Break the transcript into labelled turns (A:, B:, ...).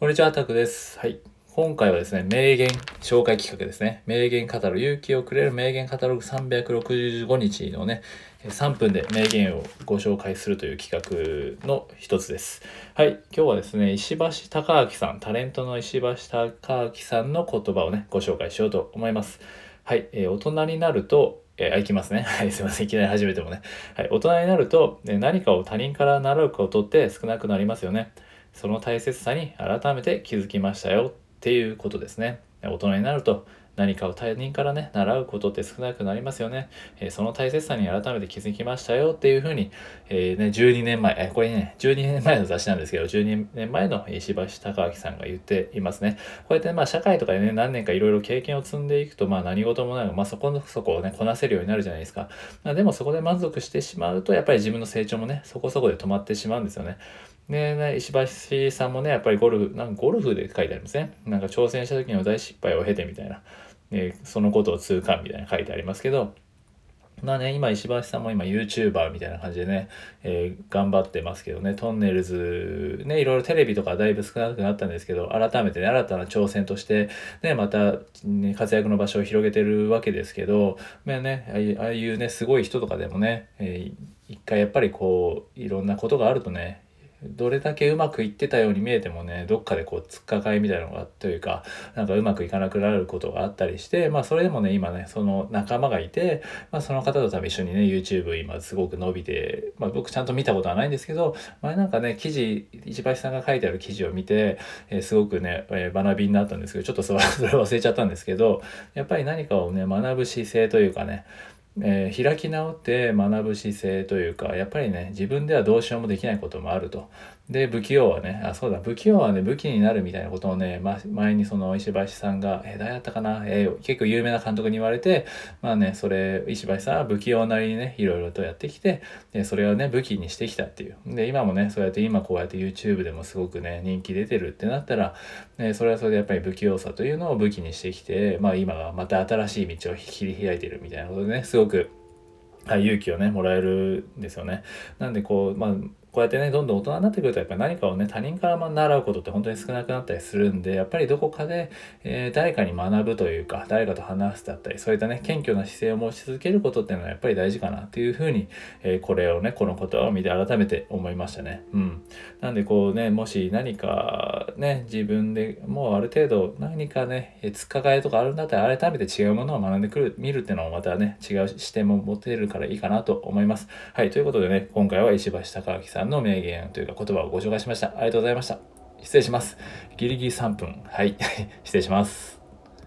A: こんにちは、タクです。はい。今回はですね、名言紹介企画ですね。名言カタログ、勇気をくれる名言カタログ365日のね、3分で名言をご紹介するという企画の一つです。はい。今日はですね、石橋貴明さん、タレントの石橋貴明さんの言葉をね、ご紹介しようと思います。はい。えー、大人になると、えー、いきますね。はい、すいません。いきなり始めてもね。はい。大人になると、何かを他人から習うことって少なくなりますよね。その大切さに改めて気づきましたよっていうことですね。大人になると何かを他人からね、習うことって少なくなりますよね。えー、その大切さに改めて気づきましたよっていうふうに、えー、ね、12年前、えー、これね、12年前の雑誌なんですけど、12年前の石橋貴明さんが言っていますね。こうやってまあ社会とかでね、何年かいろいろ経験を積んでいくと、まあ何事もないまあそこそこをね、こなせるようになるじゃないですか。まあ、でもそこで満足してしまうと、やっぱり自分の成長もね、そこそこで止まってしまうんですよね。で、ね、石橋さんもね、やっぱりゴルフ、なんかゴルフで書いてありますね。なんか挑戦した時の大失敗を経てみたいな。えそのことを痛感みたいな書いてありますけど、まあね、今石橋さんも今 YouTuber みたいな感じでね、えー、頑張ってますけどね、トンネルズ、ね、いろいろテレビとかだいぶ少なくなったんですけど、改めてね、新たな挑戦として、ね、また、ね、活躍の場所を広げてるわけですけど、まあね、ああいうね、すごい人とかでもね、えー、一回やっぱりこう、いろんなことがあるとね、どれだけうまくいってたように見えてもね、どっかでこう、つっかかいみたいなのが、というか、なんかうまくいかなくなることがあったりして、まあそれでもね、今ね、その仲間がいて、まあその方と多分一緒にね、YouTube 今すごく伸びて、まあ僕ちゃんと見たことはないんですけど、前なんかね、記事、市橋さんが書いてある記事を見て、えー、すごくね、えー、学びになったんですけど、ちょっとそれ忘れちゃったんですけど、やっぱり何かをね、学ぶ姿勢というかね、えー、開き直って学ぶ姿勢というかやっぱりね自分ではどうしようもできないこともあると。で不器用はねあそうだ不器用はね武器になるみたいなことをね、ま、前にその石橋さんが、えー、誰だったかな、えー、結構有名な監督に言われてまあねそれ石橋さんは不器用なりにねいろいろとやってきてでそれをね武器にしてきたっていうで今もねそうやって今こうやって YouTube でもすごくね人気出てるってなったら、ね、それはそれでやっぱり不器用さというのを武器にしてきてまあ今がまた新しい道を切り開いてるみたいなことでねすごく勇気をね、もらえるんですよね。なんでこう、まあ、こうやってねどんどん大人になってくるとやっぱり何かをね他人から習うことって本当に少なくなったりするんでやっぱりどこかで、えー、誰かに学ぶというか誰かと話すだったりそういったね謙虚な姿勢を持ち続けることっていうのはやっぱり大事かなっていうふうに、えー、これをねこの言葉を見て改めて思いましたね。うん。なんでこうねもし何かね自分でもうある程度何かねつっかかえとかあるんだったら改めて違うものを学んでくる見るっていうのもまたね違う視点も持てるからいいかなと思います。はい。ということでね今回は石橋貴明さんさんの名言というか言葉をご紹介しました。ありがとうございました。失礼します。ギリギリ3分。はい。失礼します。